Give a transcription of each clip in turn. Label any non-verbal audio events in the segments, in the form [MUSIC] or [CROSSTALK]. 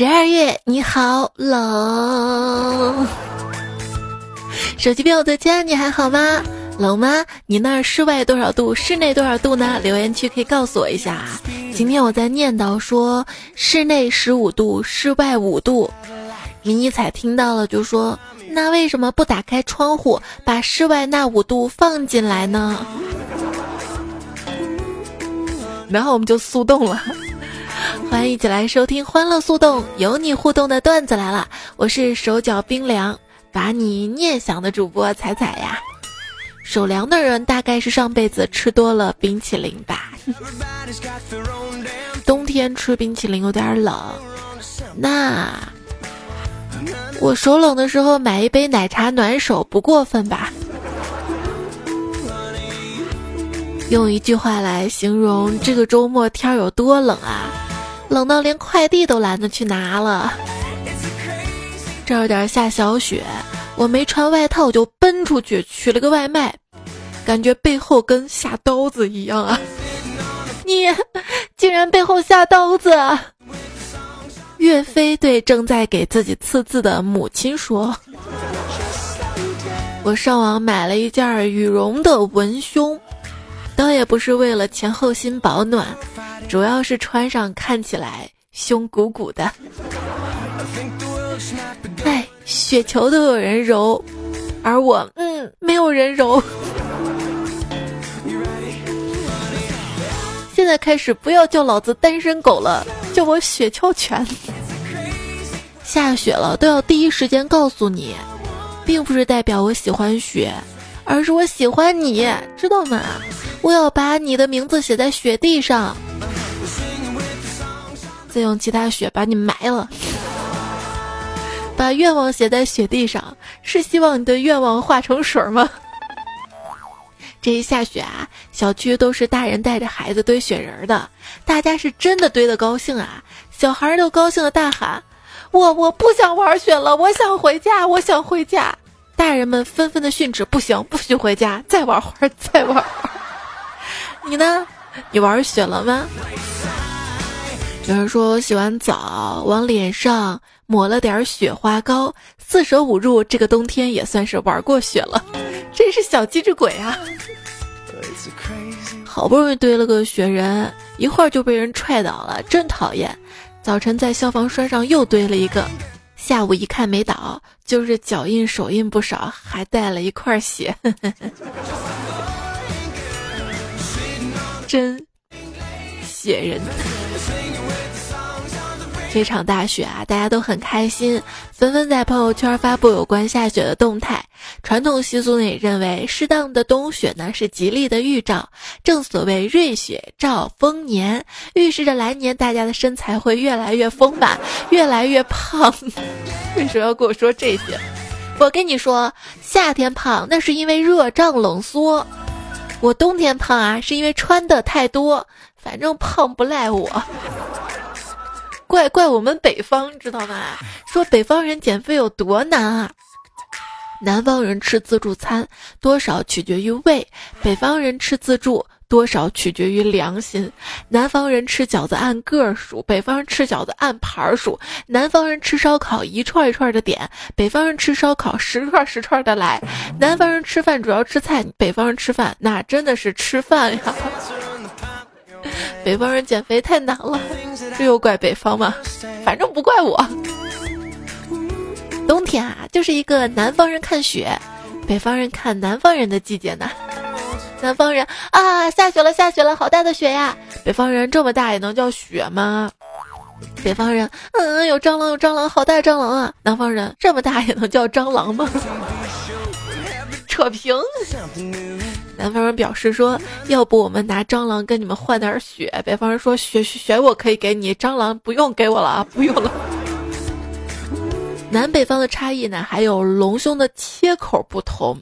十二月你好冷，手机边我的家你还好吗？冷吗？你那儿室外多少度？室内多少度呢？留言区可以告诉我一下。今天我在念叨说室内十五度，室外五度。迷你彩听到了就说：“那为什么不打开窗户，把室外那五度放进来呢？”然后我们就速冻了。欢迎一起来收听《欢乐速冻》，有你互动的段子来了。我是手脚冰凉，把你念想的主播彩彩呀。手凉的人大概是上辈子吃多了冰淇淋吧。冬天吃冰淇淋有点冷，那我手冷的时候买一杯奶茶暖手不过分吧？用一句话来形容这个周末天有多冷啊？冷到连快递都懒得去拿了。这有点下小雪。我没穿外套就奔出去取了个外卖，感觉背后跟下刀子一样啊！你竟然背后下刀子！岳飞对正在给自己刺字的母亲说：“我上网买了一件羽绒的文胸，倒也不是为了前后心保暖，主要是穿上看起来胸鼓鼓的。[LAUGHS] ”哎。雪球都有人揉，而我，嗯，没有人揉。[LAUGHS] 现在开始不要叫老子单身狗了，叫我雪橇犬。下雪了都要第一时间告诉你，并不是代表我喜欢雪，而是我喜欢你，知道吗？我要把你的名字写在雪地上，再用其他雪把你埋了。把愿望写在雪地上，是希望你的愿望化成水吗？这一下雪啊，小区都是大人带着孩子堆雪人的，大家是真的堆的高兴啊！小孩都高兴的大喊：“我我不想玩雪了，我想回家，我想回家！”大人们纷纷的训斥：“不行，不许回家，再玩会儿，再玩会儿。”你呢？你玩雪了吗？有人说洗完澡往脸上。抹了点雪花膏，四舍五入，这个冬天也算是玩过雪了。真是小机智鬼啊！好不容易堆了个雪人，一会儿就被人踹倒了，真讨厌。早晨在消防栓上又堆了一个，下午一看没倒，就是脚印手印不少，还带了一块血。[LAUGHS] 真雪人。这场大雪啊，大家都很开心，纷纷在朋友圈发布有关下雪的动态。传统习俗呢也认为，适当的冬雪呢是吉利的预兆。正所谓瑞雪兆丰年，预示着来年大家的身材会越来越丰满，越来越胖。为什么要跟我说这些？我跟你说，夏天胖那是因为热胀冷缩，我冬天胖啊是因为穿的太多。反正胖不赖我。怪怪我们北方，知道吗？说北方人减肥有多难啊？南方人吃自助餐多少取决于胃，北方人吃自助多少取决于良心。南方人吃饺子按个数，北方人吃饺子按盘数。南方人吃烧烤一串一串的点，北方人吃烧烤十串十串的来。南方人吃饭主要吃菜，北方人吃饭那真的是吃饭呀。[LAUGHS] 北方人减肥太难了，这又怪北方吗？[LAUGHS] 反正不怪我。冬天啊，就是一个南方人看雪，北方人看南方人的季节呢。南方人啊，下雪了，下雪了，好大的雪呀！北方人这么大也能叫雪吗？北方人，嗯，有蟑螂，有蟑螂，好大蟑螂啊！南方人这么大也能叫蟑螂吗？[LAUGHS] 扯平。南方人表示说：“要不我们拿蟑螂跟你们换点血。”北方人说：“血血我可以给你，蟑螂不用给我了啊，不用了。”南北方的差异呢，还有隆胸的切口不同。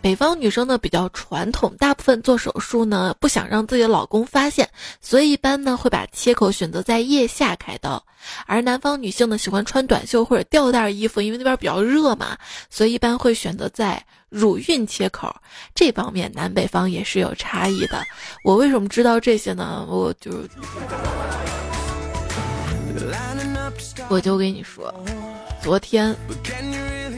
北方女生呢比较传统，大部分做手术呢不想让自己的老公发现，所以一般呢会把切口选择在腋下开刀。而南方女性呢喜欢穿短袖或者吊带衣服，因为那边比较热嘛，所以一般会选择在乳晕切口。这方面南北方也是有差异的。我为什么知道这些呢？我就我就跟你说，昨天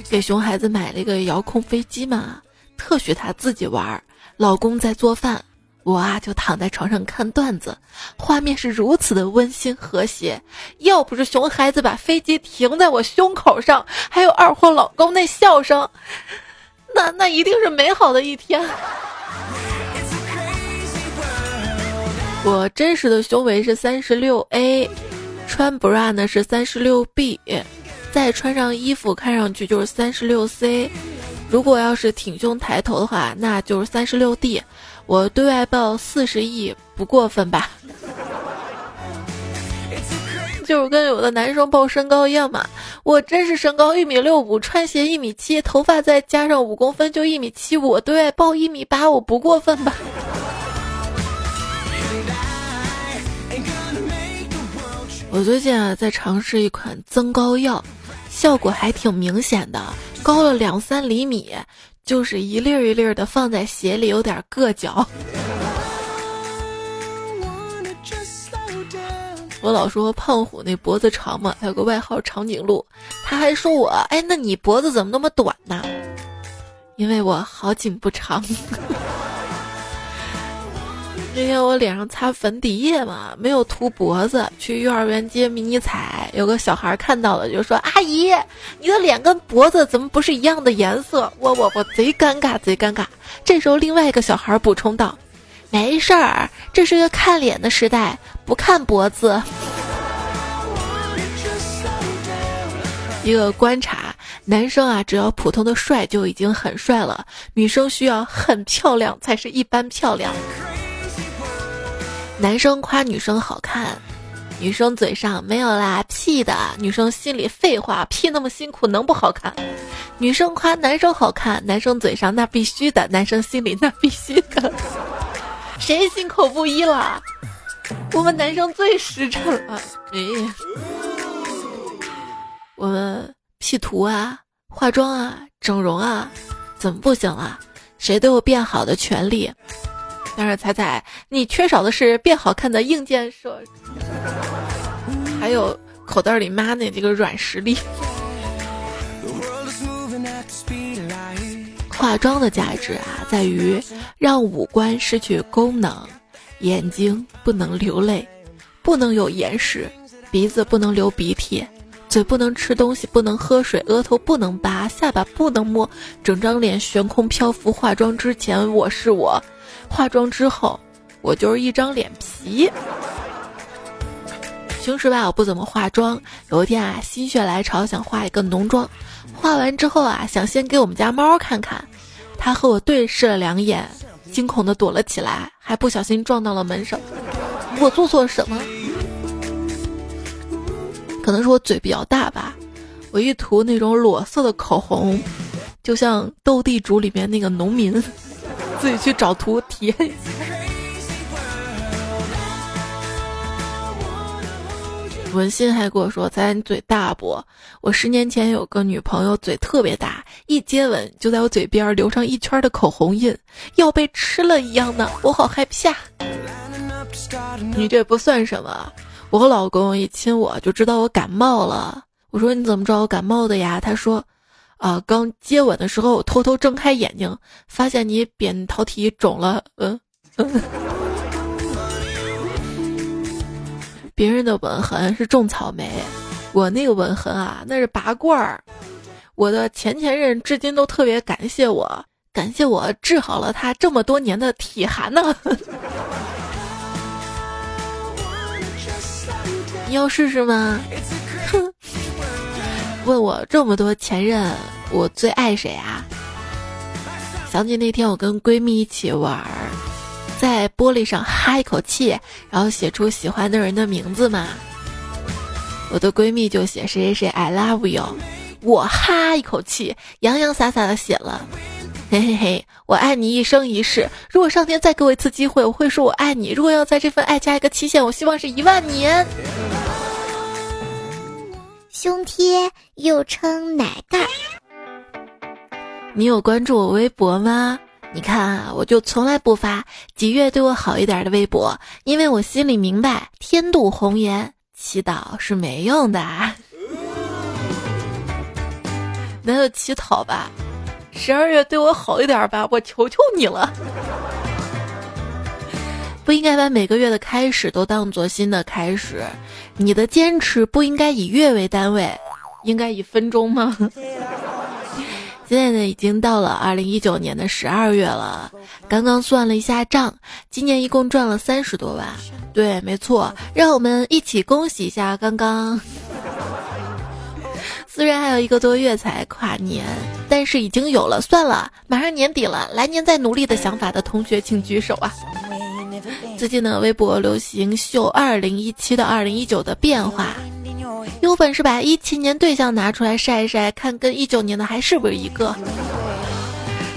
给熊孩子买了一个遥控飞机嘛，特许他自己玩，老公在做饭。我啊，就躺在床上看段子，画面是如此的温馨和谐。要不是熊孩子把飞机停在我胸口上，还有二货老公那笑声，那那一定是美好的一天。[LAUGHS] 我真实的胸围是三十六 A，穿 bra 呢是三十六 B，再穿上衣服看上去就是三十六 C。如果要是挺胸抬头的话，那就是三十六 D。我对外报四十亿不过分吧？[LAUGHS] 就是跟有的男生报身高一样嘛。我真是身高一米六五，穿鞋一米七，头发再加上五公分就一米七五。我对外报一米八，我不过分吧？[LAUGHS] 我最近啊在尝试一款增高药，效果还挺明显的，高了两三厘米。就是一粒儿一粒儿的放在鞋里，有点硌脚。我老说胖虎那脖子长嘛，他有个外号长颈鹿。他还说我，哎，那你脖子怎么那么短呢？因为我好景不长。那天我脸上擦粉底液嘛，没有涂脖子，去幼儿园接迷你彩，有个小孩看到了就说：“阿姨，你的脸跟脖子怎么不是一样的颜色？”我我我贼尴尬，贼尴尬。这时候另外一个小孩补充道：“没事儿，这是一个看脸的时代，不看脖子。”一个观察，男生啊，只要普通的帅就已经很帅了，女生需要很漂亮才是一般漂亮。男生夸女生好看，女生嘴上没有啦屁的，女生心里废话屁那么辛苦能不好看？女生夸男生好看，男生嘴上那必须的，男生心里那必须的，[LAUGHS] 谁心口不一了？我们男生最实诚了，哎，我们 P 图啊、化妆啊、整容啊，怎么不行了？谁都有变好的权利。但是彩彩，你缺少的是变好看的硬件设，还有口袋里妈那这个软实力。化妆的价值啊，在于让五官失去功能，眼睛不能流泪，不能有眼屎，鼻子不能流鼻涕，嘴不能吃东西，不能喝水，额头不能拔，下巴不能摸，整张脸悬空漂浮。化妆之前我是我。化妆之后，我就是一张脸皮。平时吧，我不怎么化妆。有一天啊，心血来潮想化一个浓妆，化完之后啊，想先给我们家猫看看。它和我对视了两眼，惊恐的躲了起来，还不小心撞到了门上。我做错了什么？可能是我嘴比较大吧。我一涂那种裸色的口红，就像斗地主里面那个农民。自己去找图体验一下。文心还跟我说：“咱嘴大不？我十年前有个女朋友，嘴特别大，一接吻就在我嘴边留上一圈的口红印，要被吃了一样的，我好害怕。”你这不算什么，我和老公一亲我就知道我感冒了。我说：“你怎么知道我感冒的呀？”他说。啊！刚接吻的时候，偷偷睁开眼睛，发现你扁桃体肿了。嗯嗯，别人的吻痕是种草莓，我那个吻痕啊，那是拔罐儿。我的前前任至今都特别感谢我，感谢我治好了他这么多年的体寒呢。[LAUGHS] 你要试试吗？哼。[LAUGHS] 问我这么多前任，我最爱谁啊？想起那天我跟闺蜜一起玩，在玻璃上哈一口气，然后写出喜欢的人的名字嘛。我的闺蜜就写谁谁谁 I love you，我哈一口气，洋洋洒洒的写了，嘿嘿嘿，我爱你一生一世。如果上天再给我一次机会，我会说我爱你。如果要在这份爱加一个期限，我希望是一万年。胸贴又称奶盖。你有关注我微博吗？你看啊，我就从来不发几月对我好一点的微博，因为我心里明白天妒红颜，祈祷是没用的，[LAUGHS] 那就乞讨吧。十二月对我好一点吧，我求求你了。不应该把每个月的开始都当做新的开始，你的坚持不应该以月为单位，应该以分钟吗？[LAUGHS] 现在呢，已经到了二零一九年的十二月了。刚刚算了一下账，今年一共赚了三十多万。对，没错，让我们一起恭喜一下刚刚。[LAUGHS] 虽然还有一个多月才跨年，但是已经有了。算了，马上年底了，来年再努力的想法的同学请举手啊！最近呢，微博流行秀二零一七到二零一九的变化。有本事把一七年对象拿出来晒一晒，看跟一九年的还是不是一个？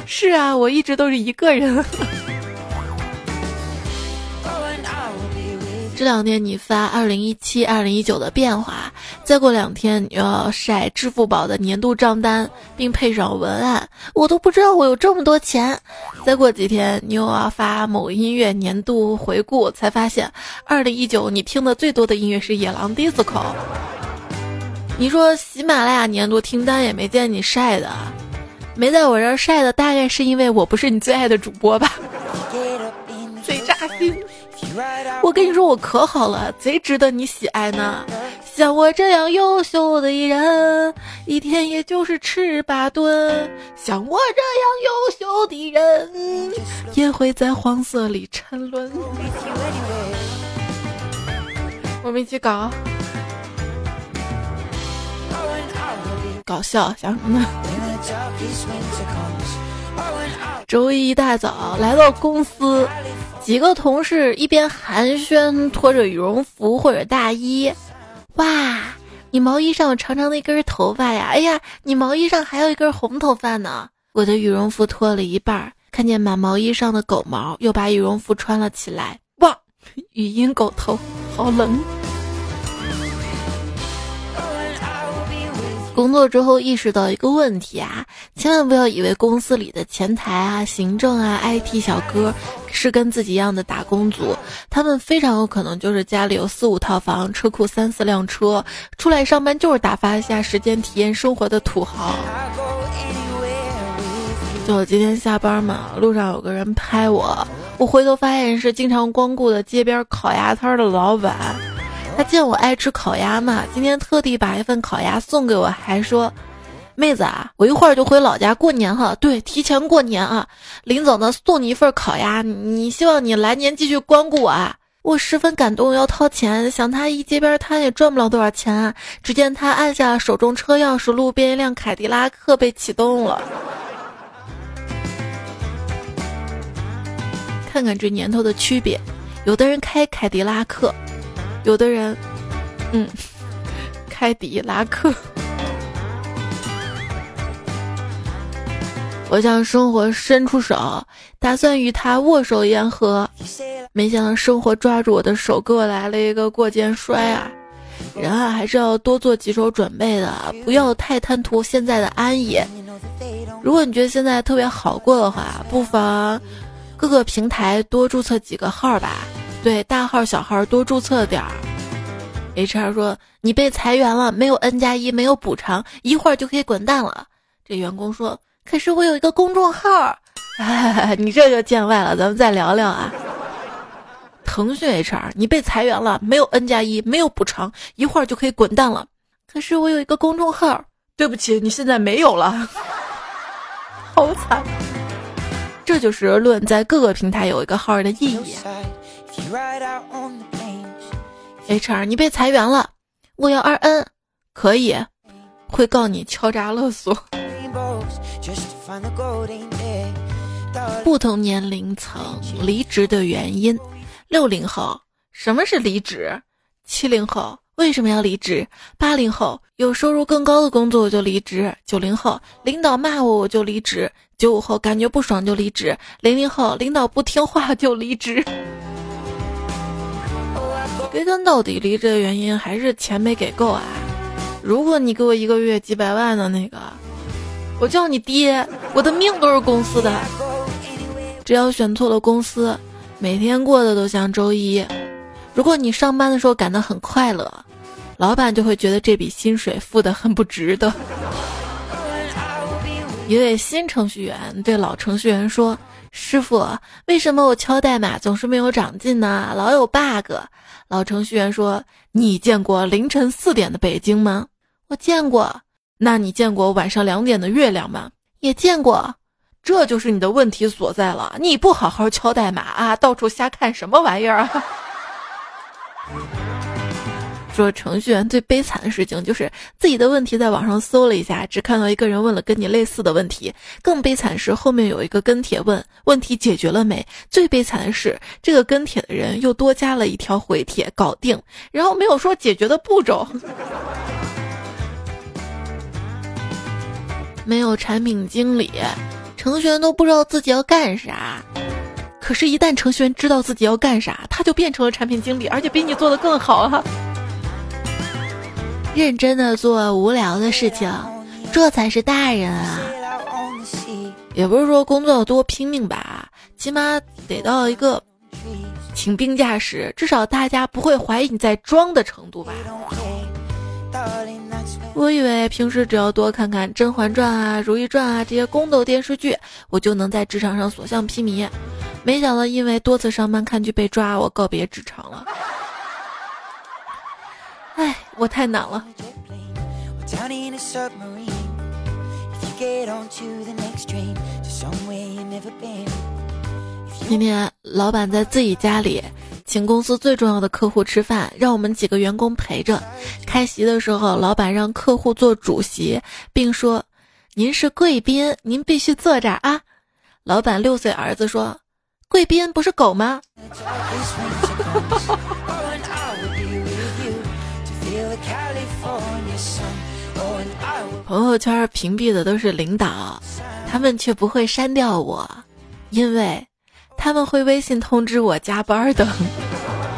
是啊，我一直都是一个人。这两天你发二零一七、二零一九的变化，再过两天你又要晒支付宝的年度账单，并配上文案，我都不知道我有这么多钱。再过几天你又要发某音乐年度回顾，才发现二零一九你听的最多的音乐是野狼 disco。你说喜马拉雅年度听单也没见你晒的，没在我这儿晒的，大概是因为我不是你最爱的主播吧？我跟你说，我可好了，贼值得你喜爱呢。像我这样优秀的人，一天也就是吃八顿。像我这样优秀的人，也会在黄色里沉沦。我们一起搞，搞笑，想什么呢？周一一大早来到公司。几个同事一边寒暄，拖着羽绒服或者大衣。哇，你毛衣上有长长的一根头发呀！哎呀，你毛衣上还有一根红头发呢。我的羽绒服脱了一半，看见满毛衣上的狗毛，又把羽绒服穿了起来。哇，语音狗头，好冷。工作之后意识到一个问题啊，千万不要以为公司里的前台啊、行政啊、IT 小哥是跟自己一样的打工族，他们非常有可能就是家里有四五套房、车库三四辆车，出来上班就是打发一下时间、体验生活的土豪。就我今天下班嘛，路上有个人拍我，我回头发现是经常光顾的街边烤鸭摊的老板。他见我爱吃烤鸭嘛，今天特地把一份烤鸭送给我，还说：“妹子啊，我一会儿就回老家过年哈，对，提前过年啊，临走呢送你一份烤鸭，你希望你来年继续光顾我啊。”我十分感动，要掏钱，想他一街边摊也赚不了多少钱啊。只见他按下手中车钥匙，路边一辆凯迪拉克被启动了。看看这年头的区别，有的人开凯迪拉克。有的人，嗯，开迪拉克。我向生活伸出手，打算与他握手言和，没想到生活抓住我的手，给我来了一个过肩摔啊！人啊，还是要多做几手准备的，不要太贪图现在的安逸。如果你觉得现在特别好过的话，不妨各个平台多注册几个号吧。对，大号小号多注册点儿。HR 说你被裁员了，没有 N 加一，没有补偿，一会儿就可以滚蛋了。这员工说：“可是我有一个公众号。[LAUGHS] ”你这就见外了，咱们再聊聊啊。腾讯 HR，你被裁员了，没有 N 加一，没有补偿，一会儿就可以滚蛋了。可是我有一个公众号，对不起，你现在没有了，[LAUGHS] 好惨。这就是论在各个平台有一个号的意义。HR，你被裁员了，我要二 N，可以，会告你敲诈勒索。不同年龄层离职的原因：六零后，什么是离职？七零后为什么要离职？八零后有收入更高的工作我就离职。九零后领导骂我我就离职。九五后感觉不爽就离职。零零后领导不听话就离职。归根到底，离职的原因还是钱没给够啊！如果你给我一个月几百万的那个，我叫你爹，我的命都是公司的。只要选错了公司，每天过得都像周一。如果你上班的时候感到很快乐，老板就会觉得这笔薪水付的很不值得。一位新程序员对老程序员说：“师傅，为什么我敲代码总是没有长进呢？老有 bug。”老程序员说：“你见过凌晨四点的北京吗？我见过。那你见过晚上两点的月亮吗？也见过。这就是你的问题所在了。你不好好敲代码啊，到处瞎看什么玩意儿啊？” [LAUGHS] 说程序员最悲惨的事情就是自己的问题在网上搜了一下，只看到一个人问了跟你类似的问题。更悲惨是后面有一个跟帖问问题解决了没？最悲惨的是这个跟帖的人又多加了一条回帖，搞定，然后没有说解决的步骤。没有产品经理，程序员都不知道自己要干啥。可是，一旦程序员知道自己要干啥，他就变成了产品经理，而且比你做的更好啊。认真的做无聊的事情，这才是大人啊！也不是说工作要多拼命吧，起码得到一个请病假时，至少大家不会怀疑你在装的程度吧。我以为平时只要多看看《甄嬛传》啊、《如懿传》啊这些宫斗电视剧，我就能在职场上所向披靡。没想到因为多次上班看剧被抓，我告别职场了。我太难了。今天老板在自己家里请公司最重要的客户吃饭，让我们几个员工陪着。开席的时候，老板让客户做主席，并说：“您是贵宾，您必须坐这儿啊。”老板六岁儿子说：“贵宾不是狗吗？” [LAUGHS] 朋友圈屏蔽的都是领导，他们却不会删掉我，因为他们会微信通知我加班的。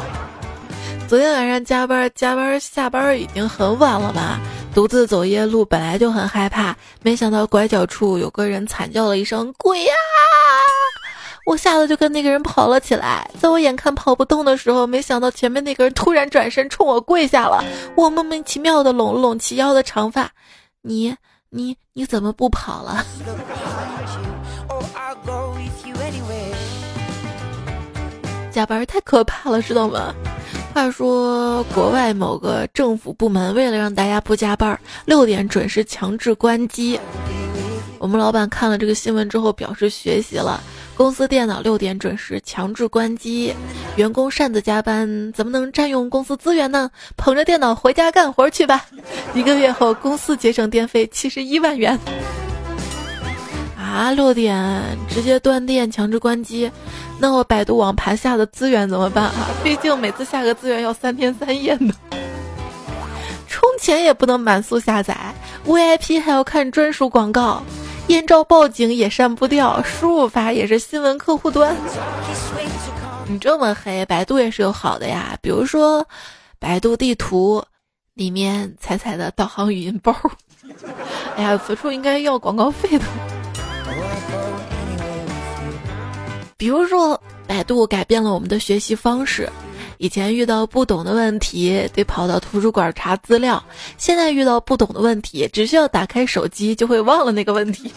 [LAUGHS] 昨天晚上加班，加班下班已经很晚了吧？独自走夜路本来就很害怕，没想到拐角处有个人惨叫了一声“鬼呀”，我吓得就跟那个人跑了起来。在我眼看跑不动的时候，没想到前面那个人突然转身冲我跪下了。我莫名其妙的拢了拢齐腰的长发。你你你怎么不跑了？[LAUGHS] 加班太可怕了，知道吗？话说国外某个政府部门为了让大家不加班，六点准时强制关机。我们老板看了这个新闻之后表示学习了。公司电脑六点准时强制关机，员工擅自加班，怎么能占用公司资源呢？捧着电脑回家干活去吧。一个月后，公司节省电费七十一万元。啊，六点直接断电强制关机，那我百度网盘下的资源怎么办啊？毕竟每次下个资源要三天三夜呢。充钱也不能满速下载，VIP 还要看专属广告。艳照报警也删不掉，输入法也是新闻客户端。你这么黑，百度也是有好的呀，比如说百度地图里面彩彩的导航语音包。[LAUGHS] 哎呀，此处应该要广告费的。比如说，百度改变了我们的学习方式。以前遇到不懂的问题得跑到图书馆查资料，现在遇到不懂的问题只需要打开手机就会忘了那个问题。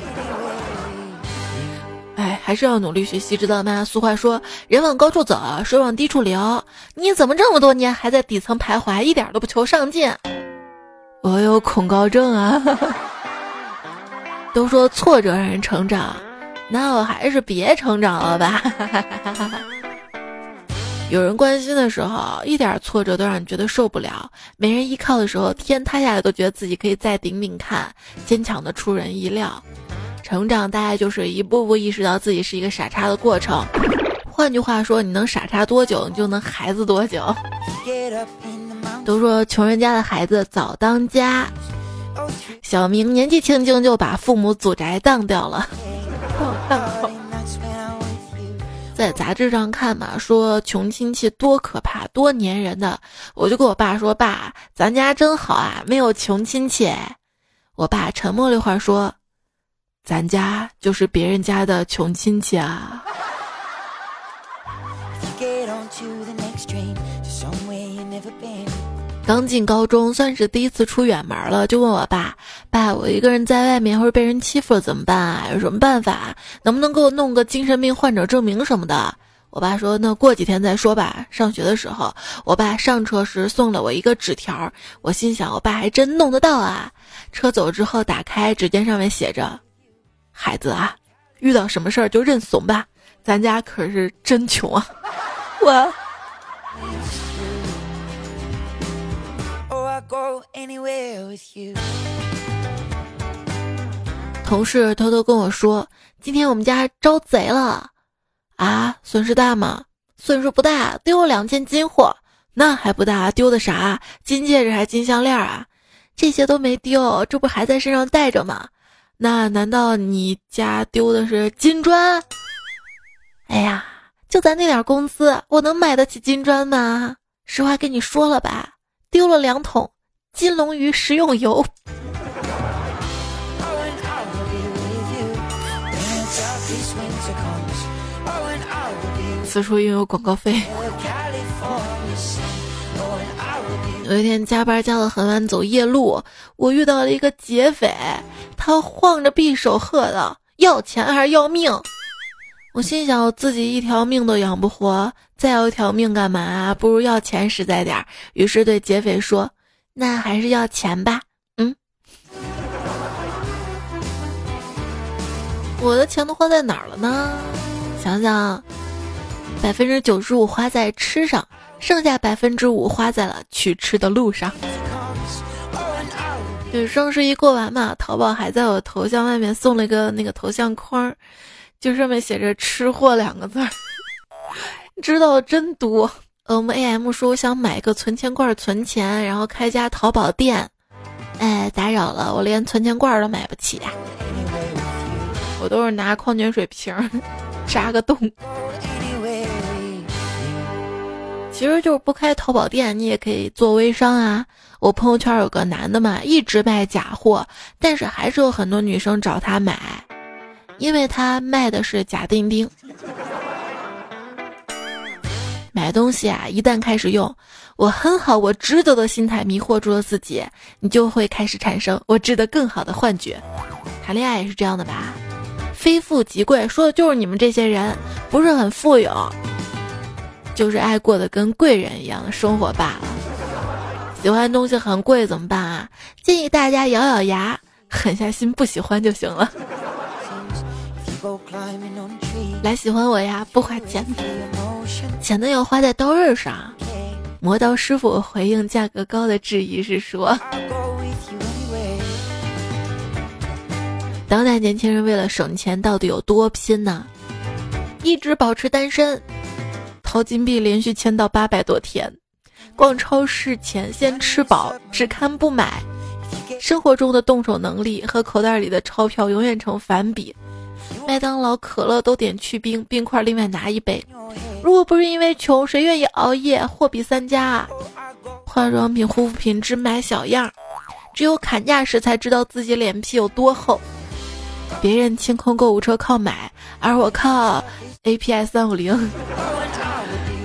哎，还是要努力学习，知道吗？俗话说“人往高处走，水往低处流”。你怎么这么多年还在底层徘徊，一点都不求上进？我有恐高症啊！[LAUGHS] 都说挫折让人成长，那我还是别成长了吧。有人关心的时候，一点挫折都让你觉得受不了；没人依靠的时候，天塌下来都觉得自己可以再顶顶看，坚强的出人意料。成长大概就是一步步意识到自己是一个傻叉的过程。换句话说，你能傻叉多久，你就能孩子多久。都说穷人家的孩子早当家，小明年纪轻轻就把父母祖宅当掉了。当 [LAUGHS] 当在杂志上看嘛，说穷亲戚多可怕，多粘人的。我就跟我爸说：“爸，咱家真好啊，没有穷亲戚。”我爸沉默了一会儿说：“咱家就是别人家的穷亲戚啊。”刚进高中，算是第一次出远门了，就问我爸：“爸，我一个人在外面或者被人欺负了怎么办啊？有什么办法？能不能给我弄个精神病患者证明什么的？”我爸说：“那过几天再说吧。”上学的时候，我爸上车时送了我一个纸条，我心想：“我爸还真弄得到啊！”车走之后打开，只见上面写着：“孩子啊，遇到什么事儿就认怂吧，咱家可是真穷啊！” [LAUGHS] 我。Anywhere with you 同事偷偷跟我说：“今天我们家招贼了，啊，损失大吗？损失不大，丢了两件金货，那还不大？丢的啥？金戒指还金项链啊？这些都没丢，这不还在身上带着吗？那难道你家丢的是金砖？哎呀，就咱那点工资，我能买得起金砖吗？实话跟你说了吧。”丢了两桶金龙鱼食用油。此处应有广告费。有一天加班加到很晚，走夜路，我遇到了一个劫匪，他晃着匕首喝道：“要钱还是要命？”我心想，我自己一条命都养不活，再要一条命干嘛？不如要钱实在点儿。于是对劫匪说：“那还是要钱吧。”嗯，我的钱都花在哪儿了呢？想想，百分之九十五花在吃上，剩下百分之五花在了去吃的路上。对，双十一过完嘛，淘宝还在我头像外面送了一个那个头像框。就上面写着“吃货”两个字儿，[LAUGHS] 知道真多。我们 AM 说想买个存钱罐存钱，然后开家淘宝店。哎，打扰了，我连存钱罐都买不起呀。我都是拿矿泉水瓶扎个洞。其实就是不开淘宝店，你也可以做微商啊。我朋友圈有个男的嘛，一直卖假货，但是还是有很多女生找他买。因为他卖的是假钉钉，买东西啊，一旦开始用，我很好，我值得的心态迷惑住了自己，你就会开始产生我值得更好的幻觉。谈恋爱也是这样的吧？非富即贵，说的就是你们这些人不是很富有，就是爱过得跟贵人一样的生活罢了。喜欢东西很贵怎么办啊？建议大家咬咬牙，狠下心不喜欢就行了。来喜欢我呀，不花钱，钱呢要花在刀刃上。磨刀师傅回应价格高的质疑是说：当代年轻人为了省钱到底有多拼呢？一直保持单身，淘金币连续签到八百多天，逛超市前先吃饱，只看不买。生活中的动手能力和口袋里的钞票永远成反比。麦当劳、可乐都点去冰，冰块另外拿一杯。如果不是因为穷，谁愿意熬夜？货比三家啊！化妆品、护肤品只买小样，只有砍价时才知道自己脸皮有多厚。别人清空购物车靠买，而我靠 API 三五零。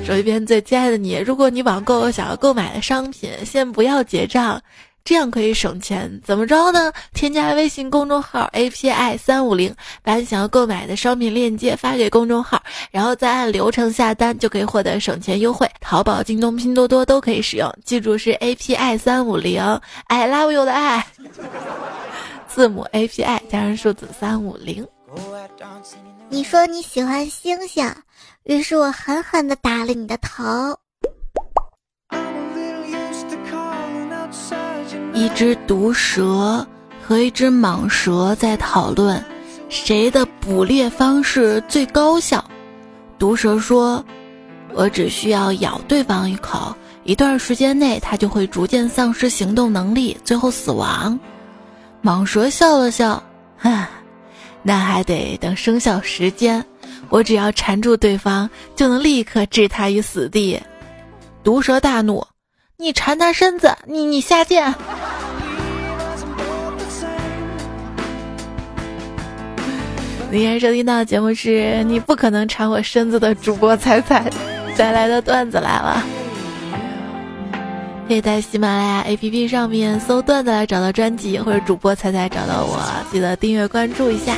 手机边最亲爱的你，如果你网购想要购买的商品，先不要结账。这样可以省钱，怎么着呢？添加微信公众号 A P I 三五零，把你想要购买的商品链接发给公众号，然后再按流程下单，就可以获得省钱优惠。淘宝、京东、拼多多都可以使用，记住是 A P I 三五零，I love you 的爱，[LAUGHS] 字母 A P I 加上数字三五零。你说你喜欢星星，于是我狠狠地打了你的头。一只毒蛇和一只蟒蛇在讨论，谁的捕猎方式最高效。毒蛇说：“我只需要咬对方一口，一段时间内它就会逐渐丧失行动能力，最后死亡。”蟒蛇笑了笑：“哈，那还得等生效时间。我只要缠住对方，就能立刻置他于死地。”毒蛇大怒。你缠他身子，你你下贱！今天收听到的节目是你不可能缠我身子的主播彩彩带来的段子来了。可以在喜马拉雅 APP 上面搜段子来找到专辑，或者主播彩彩找到我，记得订阅关注一下。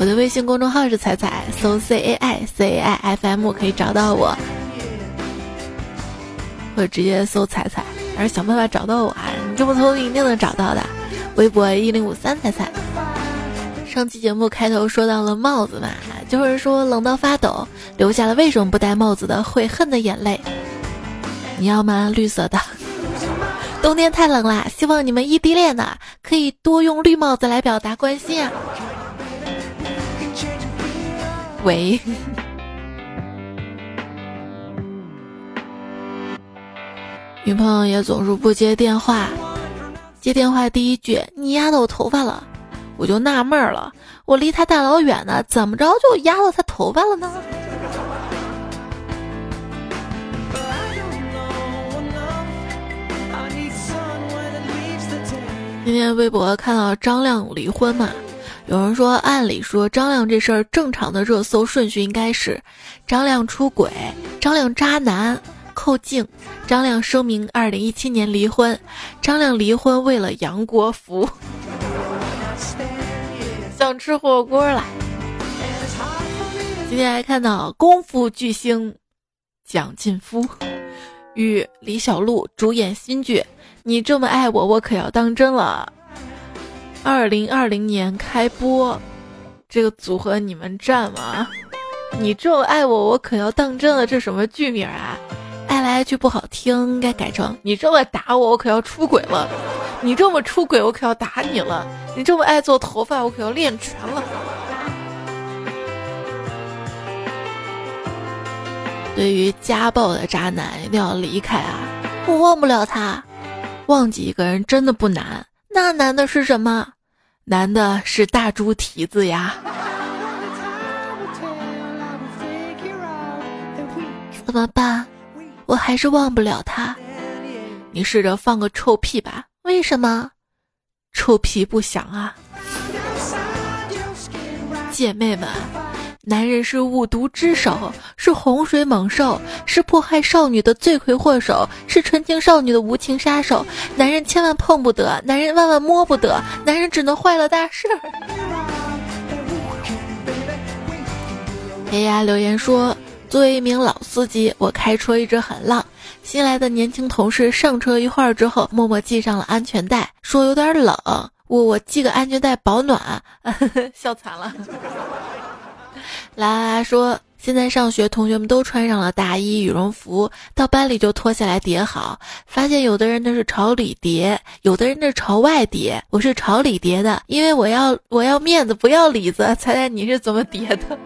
我的微信公众号是彩彩，搜 C A I C A I F M 可以找到我，或者直接搜彩彩，还是想办法找到我啊！你这么聪明，一定能找到的。微博一零五三彩彩。上期节目开头说到了帽子嘛，就是说冷到发抖，流下了为什么不戴帽子的悔恨的眼泪。你要吗？绿色的。冬天太冷啦，希望你们异地恋的可以多用绿帽子来表达关心啊。喂。女朋友也总是不接电话，接电话第一句你压到我头发了。我就纳闷了，我离他大老远的，怎么着就压到他头发了呢？今天微博看到张亮离婚嘛，有人说，按理说张亮这事儿正常的热搜顺序应该是：张亮出轨，张亮渣男，寇静，张亮声明二零一七年离婚，张亮离婚为了杨国福。[LAUGHS] 想吃火锅了。今天还看到功夫巨星蒋劲夫与李小璐主演新剧《你这么爱我，我可要当真了》。二零二零年开播，这个组合你们站吗？你这么爱我，我可要当真了。这什么剧名啊？爱来爱去不好听，应该改成你这么打我，我可要出轨了。你这么出轨，我可要打你了。你这么爱做头发，我可要练拳了。对于家暴的渣男，一定要离开啊！我忘不了他，忘记一个人真的不难，那男的是什么？男的是大猪蹄子呀！怎么办？我还是忘不了他。你试着放个臭屁吧。为什么？臭屁不响啊！姐妹们，男人是五毒之首，是洪水猛兽，是迫害少女的罪魁祸首，是纯情少女的无情杀手。男人千万碰不得，男人万万摸不得，男人只能坏了大事。黑呀留言说：“作为一名老司机，我开车一直很浪。”新来的年轻同事上车一会儿之后，默默系上了安全带，说有点冷，我我系个安全带保暖，[LAUGHS] 笑惨了。啦啦说现在上学，同学们都穿上了大衣、羽绒服，到班里就脱下来叠好，发现有的人那是朝里叠，有的人那是朝外叠，我是朝里叠的，因为我要我要面子，不要里子。猜猜你是怎么叠的？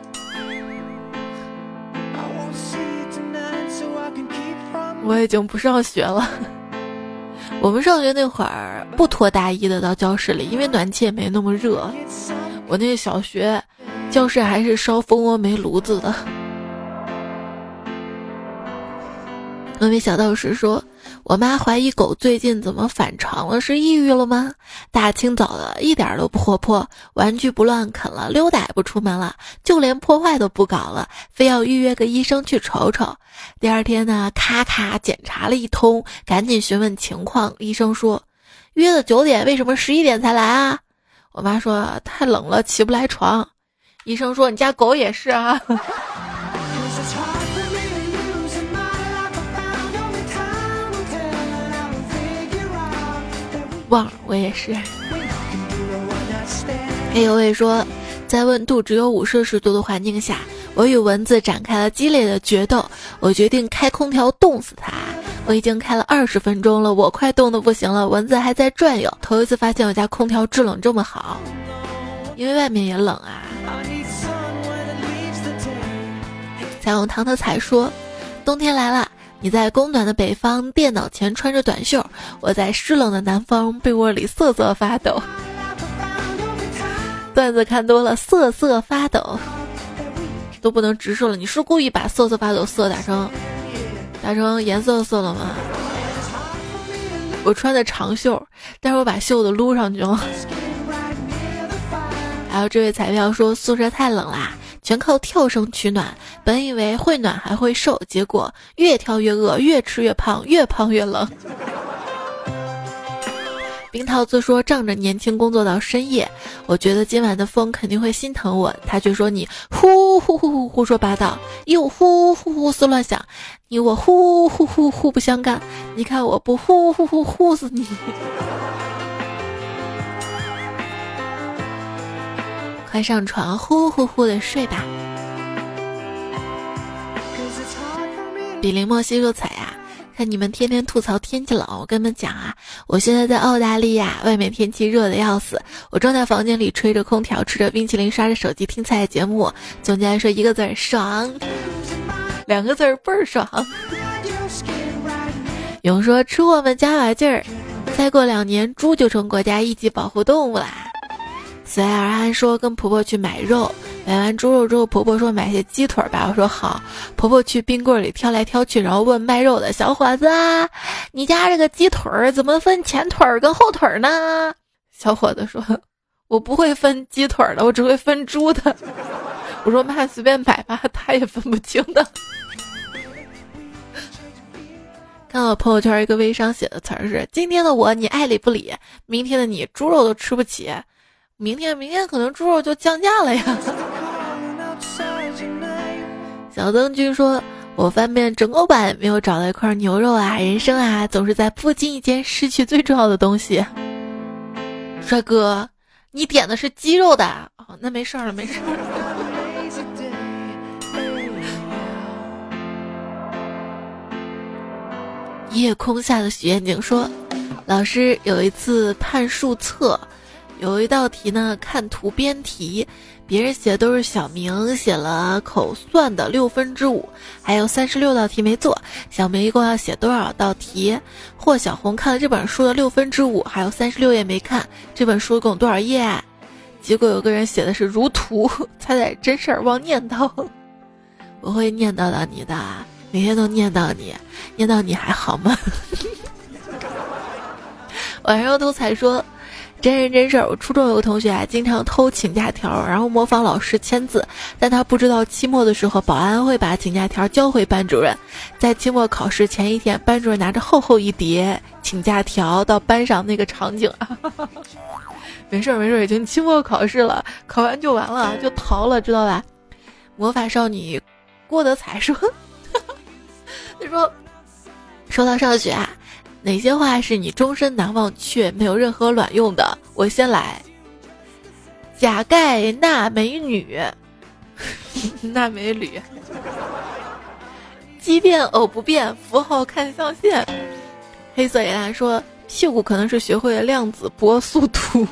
我已经不上学了。我们上学那会儿不脱大衣的到教室里，因为暖气也没那么热。我那个小学教室还是烧蜂窝煤炉子的。那位小道士说。我妈怀疑狗最近怎么反常了，是抑郁了吗？大清早的，一点都不活泼，玩具不乱啃了，溜达也不出门了，就连破坏都不搞了，非要预约个医生去瞅瞅。第二天呢，咔咔检查了一通，赶紧询问情况。医生说，约的九点，为什么十一点才来啊？我妈说太冷了，起不来床。医生说你家狗也是啊。忘了，我也是。哎呦喂，说，在温度只有五摄氏度的环境下，我与蚊子展开了激烈的决斗。我决定开空调冻死它。我已经开了二十分钟了，我快冻得不行了，蚊子还在转悠。头一次发现我家空调制冷这么好，因为外面也冷啊。彩虹糖的彩说，冬天来了。你在供暖的北方电脑前穿着短袖，我在湿冷的南方被窝里瑟瑟发抖。段子看多了，瑟瑟发抖都不能直视了。你是故意把瑟瑟发抖色打成打成颜色色了吗？我穿的长袖，但是我把袖子撸上去了。还有这位彩票说宿舍太冷啦。全靠跳绳取暖。本以为会暖还会瘦，结果越跳越饿，越吃越胖，越胖越冷。冰桃子说：“仗着年轻工作到深夜，我觉得今晚的风肯定会心疼我。”他却说：“你呼呼呼呼胡说八道，又呼呼胡思乱想，你我呼呼呼互不相干。你看我不呼呼呼呼死你！快上床，呼呼呼的睡吧。”比林莫西说：“彩呀。”看你们天天吐槽天气冷，我跟你们讲啊，我现在在澳大利亚，外面天气热的要死，我正在房间里吹着空调，吃着冰淇淋，刷着手机听菜节目。总结来说一个字儿爽，两个字儿倍儿爽。勇说吃我们加把劲儿，再过两年猪就成国家一级保护动物啦。随尔安说跟婆婆去买肉。买完猪肉之后，婆婆说买些鸡腿吧。我说好。婆婆去冰柜里挑来挑去，然后问卖肉的小伙子：“你家这个鸡腿儿怎么分前腿儿跟后腿儿呢？”小伙子说：“我不会分鸡腿儿的，我只会分猪的。”我说：“妈，随便买吧。”他也分不清的。看我朋友圈一个微商写的词儿是：“今天的我你爱理不理，明天的你猪肉都吃不起。”明天，明天可能猪肉就降价了呀。[LAUGHS] 小灯君说：“我翻遍整个版，没有找到一块牛肉啊！人生啊，总是在不经意间失去最重要的东西。”帅哥，你点的是鸡肉的哦，那没事儿了，没事儿。夜空下的许愿井说：“老师有一次判数册。”有一道题呢，看图编题，别人写的都是小明写了口算的六分之五，还有三十六道题没做。小明一共要写多少道题？霍小红看了这本书的六分之五，还有三十六页没看。这本书一共多少页？结果有个人写的是如图，[LAUGHS] 猜猜真事儿忘念叨。我会念叨到你的，每天都念叨你，念叨你还好吗？[LAUGHS] 晚上都才说。真人真事儿，我初中有个同学啊，经常偷请假条，然后模仿老师签字，但他不知道期末的时候，保安会把请假条交回班主任。在期末考试前一天，班主任拿着厚厚一叠请假条到班上，那个场景啊，[LAUGHS] 没事儿没事儿，已经期末考试了，考完就完了，就逃了，知道吧？魔法少女郭德彩说，[LAUGHS] 他说，说到上学啊。哪些话是你终身难忘却没有任何卵用的？我先来。贾盖那美女，[LAUGHS] 那美女，奇变偶不变，符号看象限。黑色野狼说屁股可能是学会了量子波速图。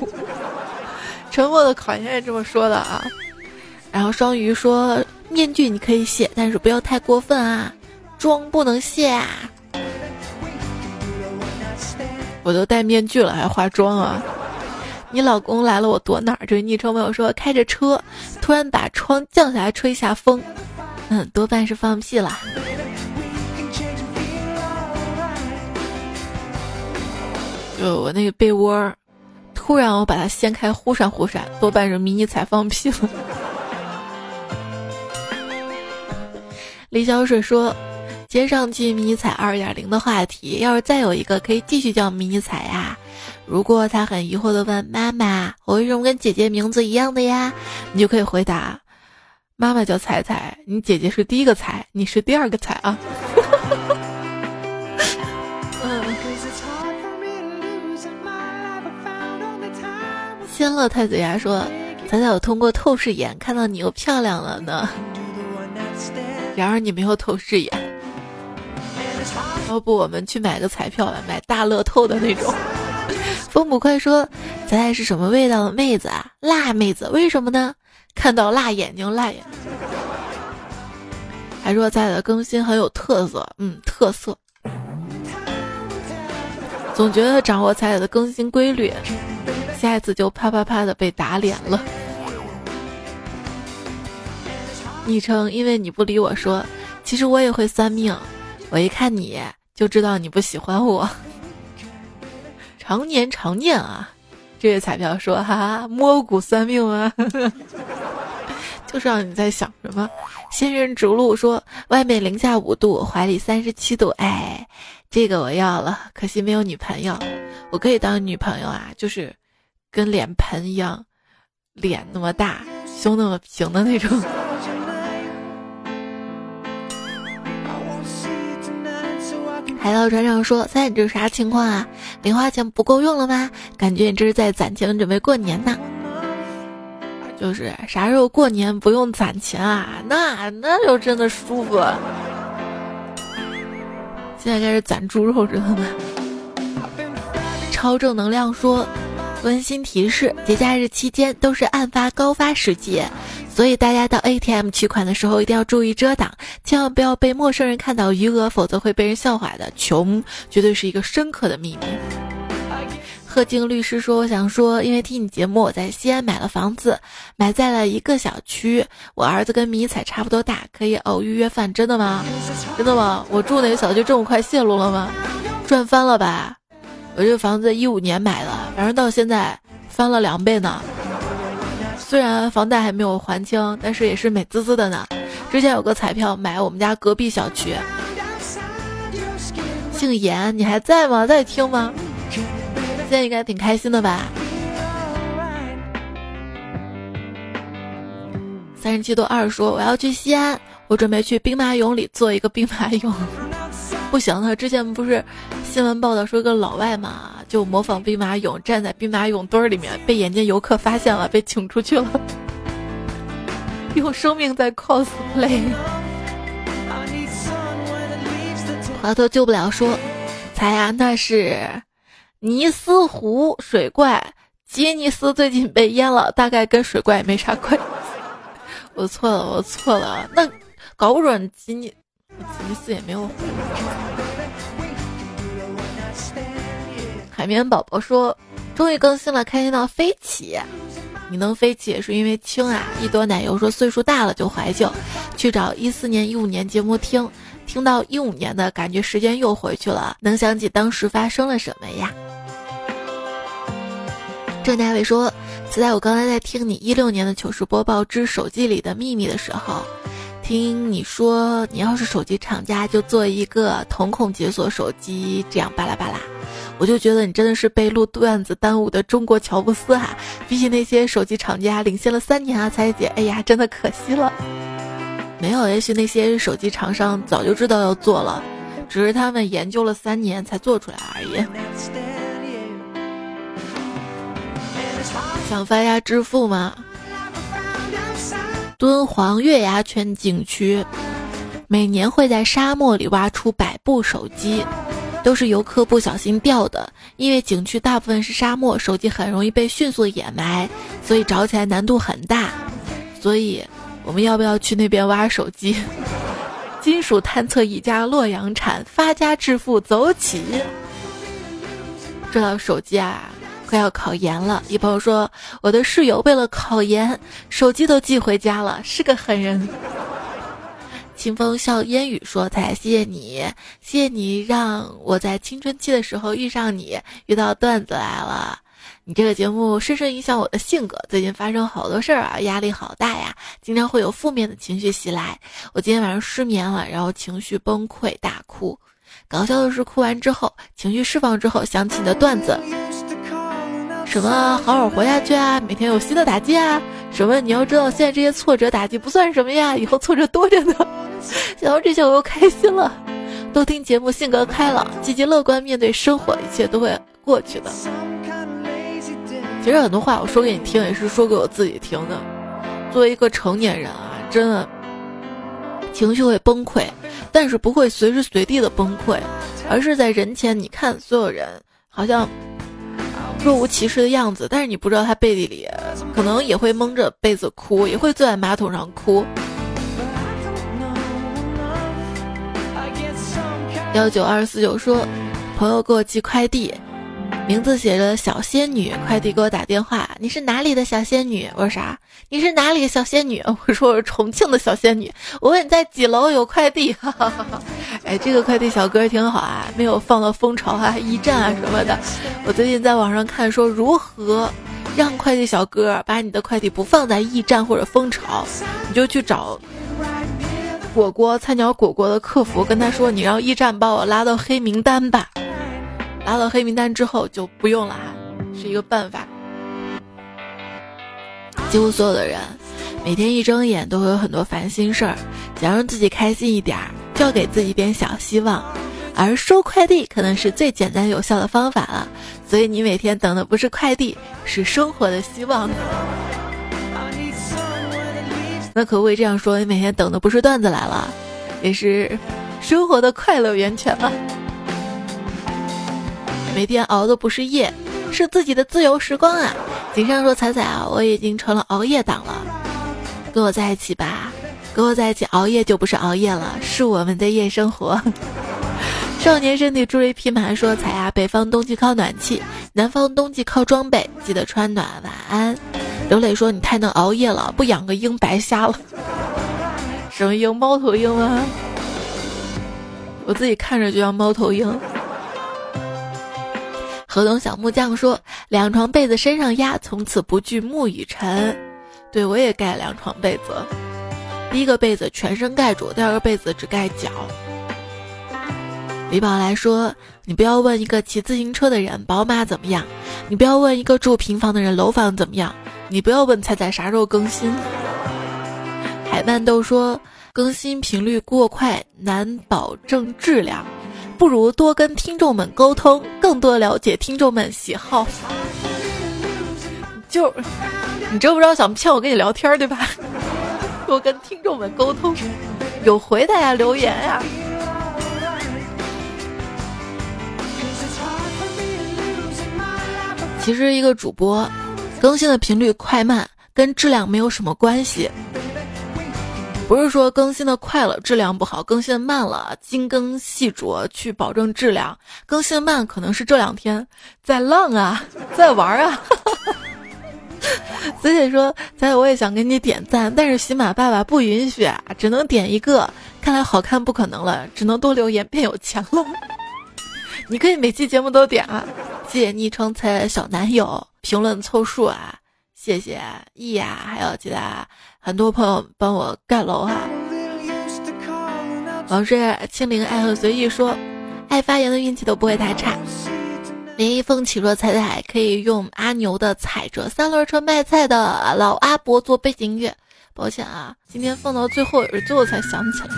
沉默的考验也这么说的啊。然后双鱼说面具你可以卸，但是不要太过分啊，妆不能卸啊。我都戴面具了，还化妆啊！你老公来了，我躲哪儿？这位昵称朋友说，开着车，突然把窗降下来吹一下风，嗯，多半是放屁了。就我那个被窝，突然我把它掀开，忽闪忽闪，多半是迷你彩放屁了。李小水说。接上期迷你彩二点零的话题，要是再有一个可以继续叫迷你彩呀。如果他很疑惑的问妈妈：“我为什么跟姐姐名字一样的呀？”你就可以回答：“妈妈叫彩彩，你姐姐是第一个彩，你是第二个彩啊。[LAUGHS] ”仙乐太子牙说：“彩彩，我通过透视眼看到你又漂亮了呢。然而你没有透视眼。”要不我们去买个彩票吧，买大乐透的那种。[LAUGHS] 风捕快说：“咱俩是什么味道的妹子啊？辣妹子，为什么呢？看到辣眼睛，辣眼睛。”还说咱俩的更新很有特色，嗯，特色。总觉得掌握彩彩的更新规律，下一次就啪啪啪的被打脸了。昵称因为你不理我说，其实我也会算命。我一看你就知道你不喜欢我，[LAUGHS] 常年常念啊！这位彩票说：“哈哈，摸骨算命啊，[LAUGHS] 就知道你在想什么。仙人指路说，外面零下五度，怀里三十七度，哎，这个我要了，可惜没有女朋友。我可以当女朋友啊，就是跟脸盆一样，脸那么大，胸那么平的那种。海盗船长说：“三，你这是啥情况啊？零花钱不够用了吗？感觉你这是在攒钱准备过年呢。就是啥时候过年不用攒钱啊？那那就真的舒服。现在开始攒猪肉，知道吗？”超正能量说：“温馨提示，节假日期间都是案发高发时节。”所以大家到 ATM 取款的时候一定要注意遮挡，千万不要被陌生人看到余额，否则会被人笑话的。穷绝对是一个深刻的秘密。贺静律师说：“我想说，因为听你节目，我在西安买了房子，买在了一个小区。我儿子跟迷彩差不多大，可以偶遇约饭，真的吗？真的吗？我住那个小区这么快泄露了吗？赚翻了吧？我这房子一五年买的，反正到现在翻了两倍呢。”虽然房贷还没有还清，但是也是美滋滋的呢。之前有个彩票买我们家隔壁小区，姓严，你还在吗？在听吗？现在应该挺开心的吧？三十七度二说我要去西安，我准备去兵马俑里做一个兵马俑。不行了，之前不是新闻报道说个老外嘛？就模仿兵马俑，站在兵马俑堆儿里面，被眼尖游客发现了，被请出去了，[LAUGHS] 用生命在 cosplay。华佗救不了说，猜呀，那是尼斯湖水怪，吉尼斯最近被淹了，大概跟水怪没啥关系。[LAUGHS] 我错了，我错了，那搞不准吉尼吉尼斯也没有。海绵宝宝说：“终于更新了，开心到飞起！你能飞起也是因为轻啊！”一朵奶油说：“岁数大了就怀旧，去找一四年、一五年节目听，听到一五年的感觉，时间又回去了，能想起当时发生了什么呀？”郑大伟说：“就在我刚才在听你一六年的糗事播报之手机里的秘密的时候，听你说你要是手机厂家，就做一个瞳孔解锁手机，这样巴拉巴拉。”我就觉得你真的是被录段子耽误的中国乔布斯哈，比起那些手机厂家领先了三年啊，彩姐，哎呀，真的可惜了。没有，也许那些手机厂商早就知道要做了，只是他们研究了三年才做出来而已。想发家致富吗？敦煌月牙泉景区每年会在沙漠里挖出百部手机。都是游客不小心掉的，因为景区大部分是沙漠，手机很容易被迅速掩埋，所以找起来难度很大。所以，我们要不要去那边挖手机？金属探测一家洛阳产，发家致富走起。说到手机啊，快要考研了，一朋友说我的室友为了考研，手机都寄回家了，是个狠人。清风笑烟雨说：“才谢谢你，谢谢你让我在青春期的时候遇上你，遇到段子来了。你这个节目深深影响我的性格。最近发生好多事儿啊，压力好大呀，经常会有负面的情绪袭来。我今天晚上失眠了，然后情绪崩溃大哭。搞笑的是，哭完之后，情绪释放之后，想起你的段子，什么好好活下去啊，每天有新的打击啊，什么你要知道，现在这些挫折打击不算什么呀，以后挫折多着呢。[LAUGHS] ”想到这些，我又开心了。多听节目，性格开朗，积极乐观，面对生活，一切都会过去的。其实很多话我说给你听，也是说给我自己听的。作为一个成年人啊，真的情绪会崩溃，但是不会随时随地的崩溃，而是在人前，你看所有人好像若无其事的样子，但是你不知道他背地里可能也会蒙着被子哭，也会坐在马桶上哭。幺九二四九说，朋友给我寄快递，名字写着小仙女。快递给我打电话，你是哪里的小仙女？我说啥？你是哪里的小仙女？[LAUGHS] 我说我是重庆的小仙女。我问你在几楼有快递？哈哈哈哎，这个快递小哥挺好啊，没有放到蜂巢啊、驿站啊什么的。我最近在网上看说如何让快递小哥把你的快递不放在驿站或者蜂巢，你就去找果果菜鸟果果的客服，跟他说你让驿站把我拉到黑名单吧。拉到黑名单之后就不用了啊，是一个办法。几乎所有的人，每天一睁眼都会有很多烦心事儿，想让自己开心一点儿，就要给自己点小希望。而收快递可能是最简单有效的方法了，所以你每天等的不是快递，是生活的希望。那可不可以这样说？你每天等的不是段子来了，也是生活的快乐源泉了。每天熬的不是夜，是自己的自由时光啊！锦上说：“彩彩啊，我已经成了熬夜党了，跟我在一起吧，跟我在一起熬夜就不是熬夜了，是我们的夜生活。[LAUGHS] ”少年身体助力匹马说：“彩啊，北方冬季靠暖气，南方冬季靠装备，记得穿暖。晚安。”刘磊说：“你太能熬夜了，不养个鹰白瞎了。”什么鹰？猫头鹰吗？我自己看着就像猫头鹰。河东小木匠说：“两床被子身上压，从此不惧暮雨晨。”对我也盖两床被子，第一个被子全身盖住，第二个被子只盖脚。李宝来说：“你不要问一个骑自行车的人宝马怎么样，你不要问一个住平房的人楼房怎么样，你不要问彩彩啥时候更新。”海曼豆说：“更新频率过快难保证质量，不如多跟听众们沟通，更多了解听众们喜好。”就，你知不知道想骗我跟你聊天对吧？[LAUGHS] 多跟听众们沟通，有回大家留言呀。其实一个主播更新的频率快慢跟质量没有什么关系，不是说更新的快了质量不好，更新的慢了精耕细琢去保证质量。更新的慢可能是这两天在浪啊，[LAUGHS] 在玩啊。[LAUGHS] 子姐说，在我也想给你点赞，但是喜马爸爸不允许啊，只能点一个。看来好看不可能了，只能多留言变有钱了。你可以每期节目都点啊。谢昵称猜小男友评论凑数啊！谢谢 E 呀，还有其他很多朋友帮我盖楼哈。老师清零爱和随意说，爱发言的运气都不会太差。连一峰起说彩彩可以用阿牛的踩着三轮车卖菜的老阿伯做背景音乐。抱歉啊，今天放到最后也是最后才想起来，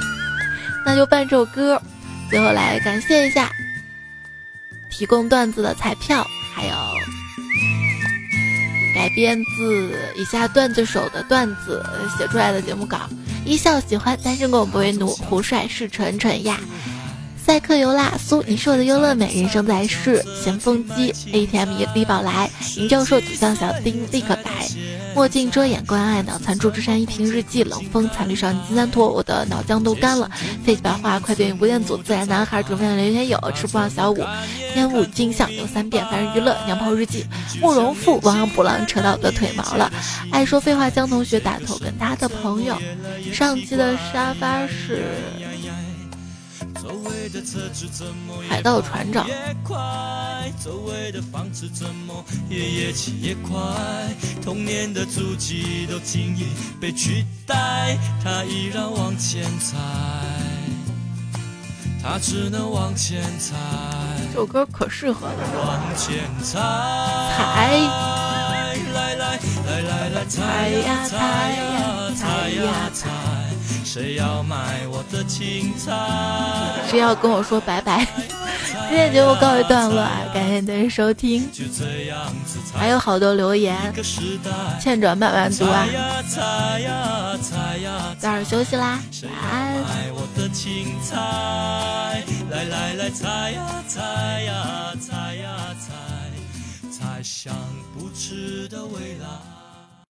那就伴这首歌。最后来感谢一下。提供段子的彩票，还有改编自以下段子手的段子写出来的节目稿。一笑喜欢单身狗不为奴，胡帅是纯纯呀。赛克尤拉苏，你是我的优乐美，人生在世，咸丰鸡 ATM 李宝来，林教授举向小丁立刻改，墨镜遮眼关爱脑残朱之山一瓶日记，冷风惨绿少年金三坨，我的脑浆都干了，废弃白话快变吴彦祖，自然男孩准备的刘天友，吃不上小五，天舞金像有三遍，凡人娱乐娘炮日记，慕容复亡羊补牢扯到我的腿毛了，爱说废话江同学打头跟他的朋友，上期的沙发是。海盗船长。周围的方式怎么也越骑越快？童年的足迹都轻易被取代，他依然往前踩，他只能往前踩。这首歌可适合了。往前踩，来来来来来踩呀踩呀踩呀踩。谁要买我的青菜？[LAUGHS] 谁要跟我说拜拜？[LAUGHS] 今天节目告一段落啊！感谢您的收听，还有好多留言，欠着慢慢读啊！早点休息啦，晚安。来来来，采呀采呀采呀采，采香不吃的未来。